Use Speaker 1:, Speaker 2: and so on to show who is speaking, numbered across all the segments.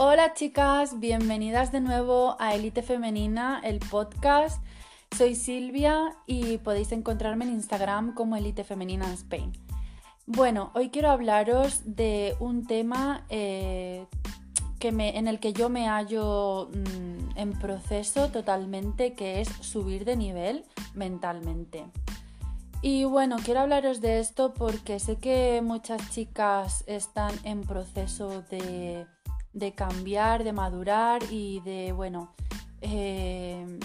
Speaker 1: Hola chicas, bienvenidas de nuevo a Elite Femenina, el podcast. Soy Silvia y podéis encontrarme en Instagram como Elite Femenina Spain. Bueno, hoy quiero hablaros de un tema eh, que en el que yo me hallo mm, en proceso totalmente, que es subir de nivel mentalmente. Y bueno, quiero hablaros de esto porque sé que muchas chicas están en proceso de de cambiar, de madurar y de, bueno, eh,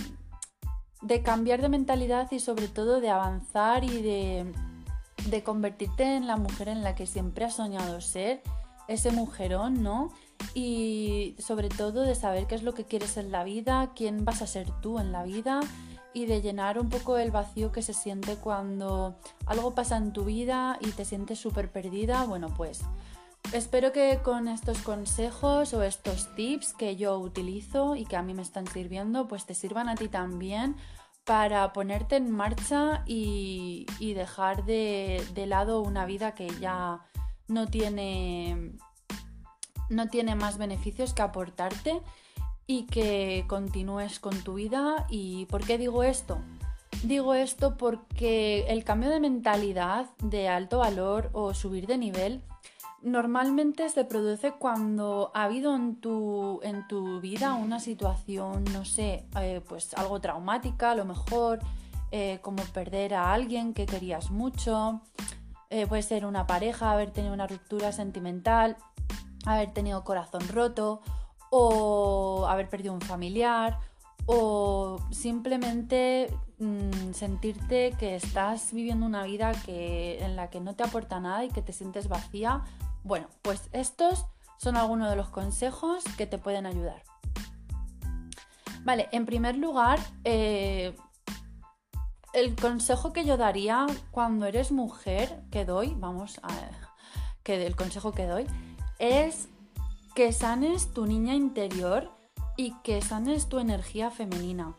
Speaker 1: de cambiar de mentalidad y sobre todo de avanzar y de, de convertirte en la mujer en la que siempre has soñado ser, ese mujerón, ¿no? Y sobre todo de saber qué es lo que quieres en la vida, quién vas a ser tú en la vida y de llenar un poco el vacío que se siente cuando algo pasa en tu vida y te sientes súper perdida. Bueno, pues Espero que con estos consejos o estos tips que yo utilizo y que a mí me están sirviendo, pues te sirvan a ti también para ponerte en marcha y, dejar de, lado una vida que ya no tiene, no tiene más beneficios que aportarte y que continúes con tu vida. ¿Y por qué digo esto? Digo esto porque el cambio de mentalidad de alto valor o subir de nivel Normalmente se produce cuando ha habido en tu, en tu vida una situación, no sé, eh, pues algo traumática, a lo mejor eh, como perder a alguien que querías mucho, eh, puede ser una pareja, haber tenido una ruptura sentimental, haber tenido corazón roto o haber perdido un familiar o simplemente mm, sentirte que estás viviendo una vida que, en la que no te aporta nada y que te sientes vacía bueno, pues estos son algunos de los consejos que te pueden ayudar. Vale, en primer lugar, eh, el consejo que yo daría cuando eres mujer, que doy, vamos a que el consejo que doy, es que sanes tu niña interior y que sanes tu energía femenina.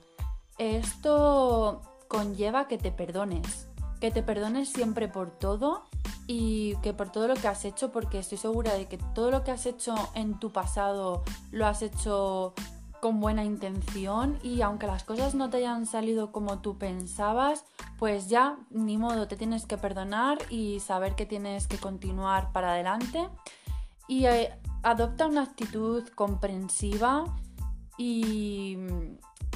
Speaker 1: Esto conlleva que te perdones, que te perdones siempre por todo y que por todo lo que has hecho, porque estoy segura de que todo lo que has hecho en tu pasado lo has hecho con buena intención y aunque las cosas no te hayan salido como tú pensabas, pues ya ni modo, te tienes que perdonar y saber que tienes que continuar para adelante. Y eh, adopta una actitud comprensiva y,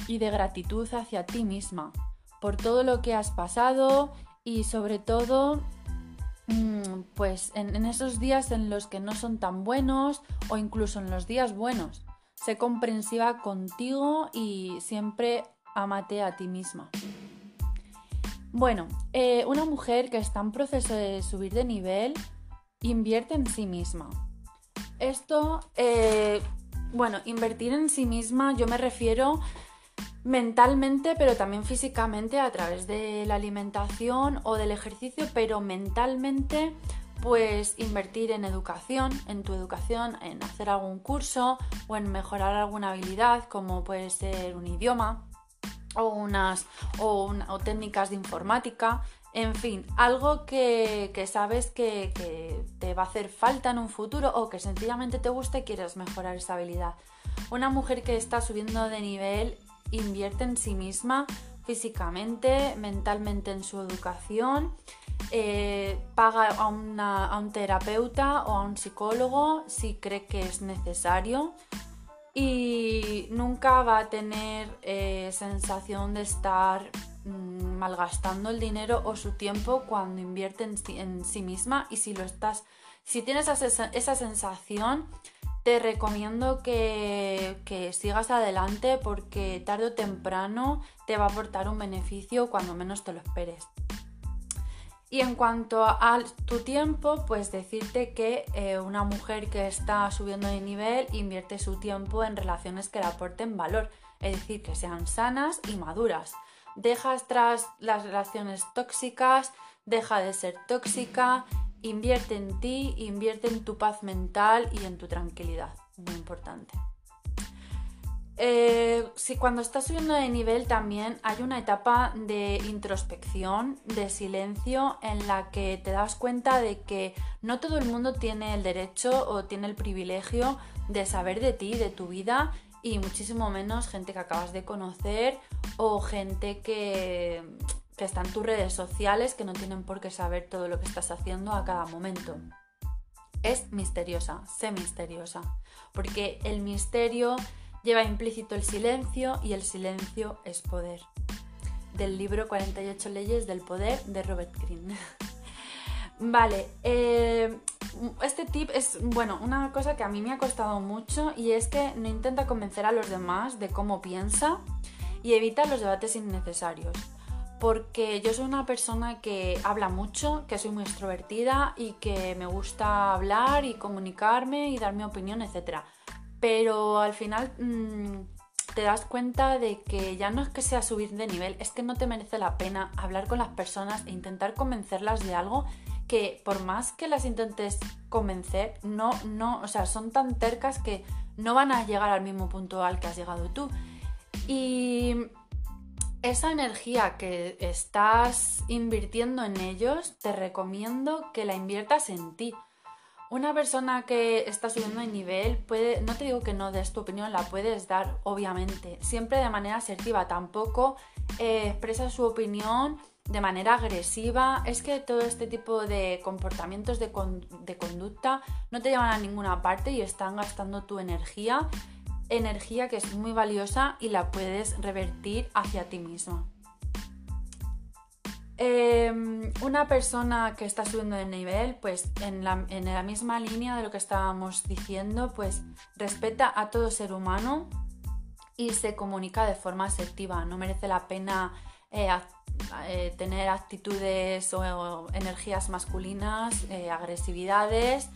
Speaker 1: y de gratitud hacia ti misma por todo lo que has pasado y sobre todo pues en, esos días en los que no son tan buenos o incluso en los días buenos. Sé comprensiva contigo y siempre amate a ti misma. Bueno, eh, una mujer que está en proceso de subir de nivel invierte en sí misma. Esto, eh, bueno, invertir en sí misma yo me refiero mentalmente, pero también físicamente a través de la alimentación o del ejercicio, pero mentalmente pues invertir en educación, en tu educación, en hacer algún curso o en mejorar alguna habilidad como puede ser un idioma o unas o, técnicas de informática, en fin, algo que, sabes que, que, te va a hacer falta en un futuro o que sencillamente te gusta y quieres mejorar esa habilidad. Una mujer que está subiendo de nivel invierte en sí misma físicamente, mentalmente en su educación, eh, paga a, un terapeuta o a un psicólogo si cree que es necesario y nunca va a tener eh, sensación de estar mm, malgastando el dinero o su tiempo cuando invierte en, sí misma. Y si lo estás, si tienes esa sensación, te recomiendo que, sigas adelante porque tarde o temprano te va a aportar un beneficio cuando menos te lo esperes. Y en cuanto a tu tiempo, pues decirte que eh, una mujer que está subiendo de nivel invierte su tiempo en relaciones que le aporten valor, es decir, que sean sanas y maduras. Dejas tras las relaciones tóxicas, deja de ser tóxica, Invierte en ti, invierte en tu paz mental y en tu tranquilidad. Muy importante. Eh, si cuando estás subiendo de nivel también hay una etapa de introspección, de silencio, en la que te das cuenta de que no todo el mundo tiene el derecho o tiene el privilegio de saber de ti, de tu vida y muchísimo menos gente que acabas de conocer o gente que, que está en tus redes sociales que no tienen por qué saber todo lo que estás haciendo a cada momento. Es misteriosa, sé misteriosa, porque el misterio Lleva implícito el silencio y el silencio es poder. Del libro 48 leyes del poder de Robert Greene. vale, eh, este tip es, bueno, una cosa que a mí me ha costado mucho y es que no intenta convencer a los demás de cómo piensa y evita los debates innecesarios. Porque yo soy una persona que habla mucho, que soy muy extrovertida y que me gusta hablar y comunicarme y dar mi opinión, etc pero al final mm, te das cuenta de que ya no es que sea subir de nivel, es que no te merece la pena hablar con las personas e intentar convencerlas de algo que por más que las intentes convencer, no, no, o sea, son tan tercas que no van a llegar al mismo punto al que has llegado tú. Y esa energía que estás invirtiendo en ellos, te recomiendo que la inviertas en ti. Una persona que está subiendo de nivel puede, no te digo que no des tu opinión, la puedes dar, obviamente, siempre de manera asertiva, tampoco eh, expresa su opinión de manera agresiva. Es que todo este tipo de comportamientos de, de conducta no te llevan a ninguna parte y están gastando tu energía, energía que es muy valiosa y la puedes revertir hacia ti misma. Em, una persona que está subiendo de nivel, pues en la, misma línea de lo que estábamos diciendo, pues respeta a todo ser humano y se comunica de forma asertiva. No merece la pena eh, eh, tener actitudes o, energías masculinas, eh, agresividades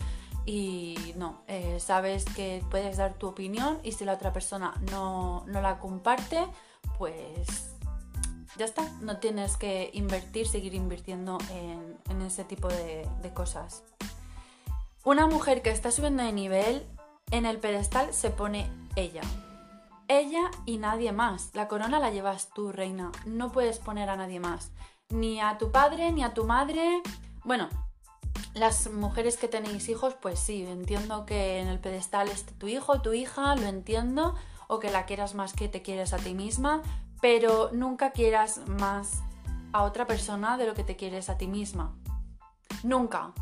Speaker 1: y no, sabes que puedes dar tu opinión y si la otra persona no, no la comparte, pues ya está, no tienes que invertir, seguir invirtiendo en, ese tipo de, cosas. Una mujer que está subiendo de nivel, en el pedestal se pone ella. Ella y nadie más. La corona la llevas tú, reina. No puedes poner a nadie más. Ni a tu padre, ni a tu madre. Bueno, las mujeres que tenéis hijos, pues sí, entiendo que en el pedestal esté tu hijo, tu hija, lo entiendo, o que la quieras más que te quieres a ti misma, pero nunca quieras más a otra persona de lo que te quieres a ti misma. Nunca.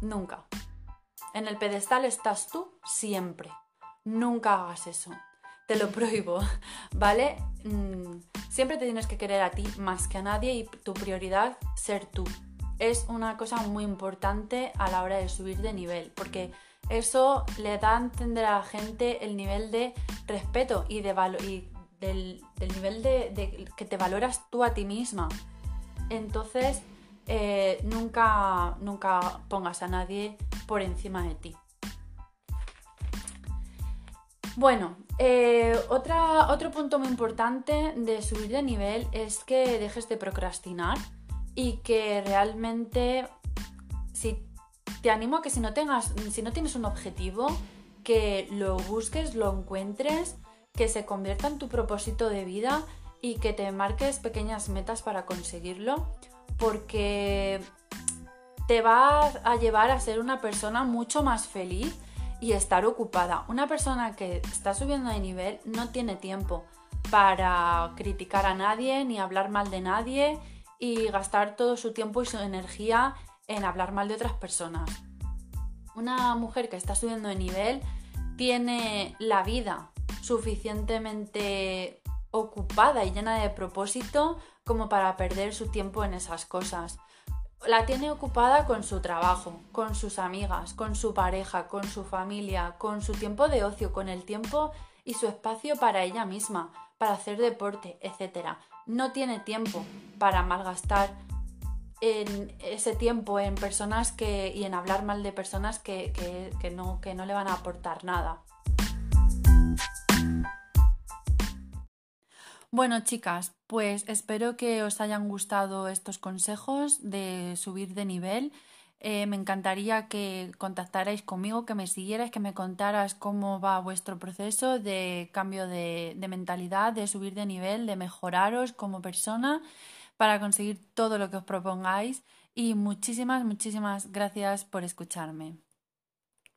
Speaker 1: Nunca. En el pedestal estás tú siempre. Nunca hagas eso. Te lo prohíbo, ¿vale? Mm, siempre te tienes que querer a ti más que a nadie y tu prioridad ser tú. Es una cosa muy importante a la hora de subir de nivel, porque eso le da a entender a la gente el nivel de respeto y de, valor del, nivel de, que te valoras tú a ti misma. Entonces, eh, nunca, nunca pongas a nadie por encima de ti. Bueno, eh, otro punto muy importante de subir de nivel es que dejes de procrastinar y que realmente, si te animo a que si no tengas, si no tienes un objetivo, que lo busques, lo encuentres que se convierta en tu propósito de vida y que te marques pequeñas metas para conseguirlo, porque te va a llevar a ser una persona mucho más feliz y estar ocupada. Una persona que está subiendo de nivel no tiene tiempo para criticar a nadie ni hablar mal de nadie y gastar todo su tiempo y su energía en hablar mal de otras personas. Una mujer que está subiendo de nivel tiene la vida suficientemente ocupada y llena de propósito como para perder su tiempo en esas cosas. La tiene ocupada con su trabajo, con sus amigas, con su pareja, con su familia, con su tiempo de ocio, con el tiempo y su espacio para ella misma, para hacer deporte, etc. No tiene tiempo para malgastar en ese tiempo en personas que, y en hablar mal de personas que, no, que no le van a aportar nada. Bueno, chicas, pues espero que os hayan gustado estos consejos de subir de nivel. Eh, me encantaría que contactarais conmigo, que me siguierais, que me contaras cómo va vuestro proceso de cambio de, de mentalidad, de subir de nivel, de mejoraros como persona para conseguir todo lo que os propongáis. Y muchísimas, muchísimas gracias por escucharme.